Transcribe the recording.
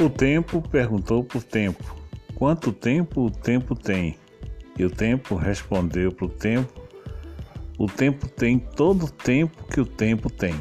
O tempo perguntou para o tempo: Quanto tempo o tempo tem? E o tempo respondeu para o tempo: O tempo tem todo o tempo que o tempo tem.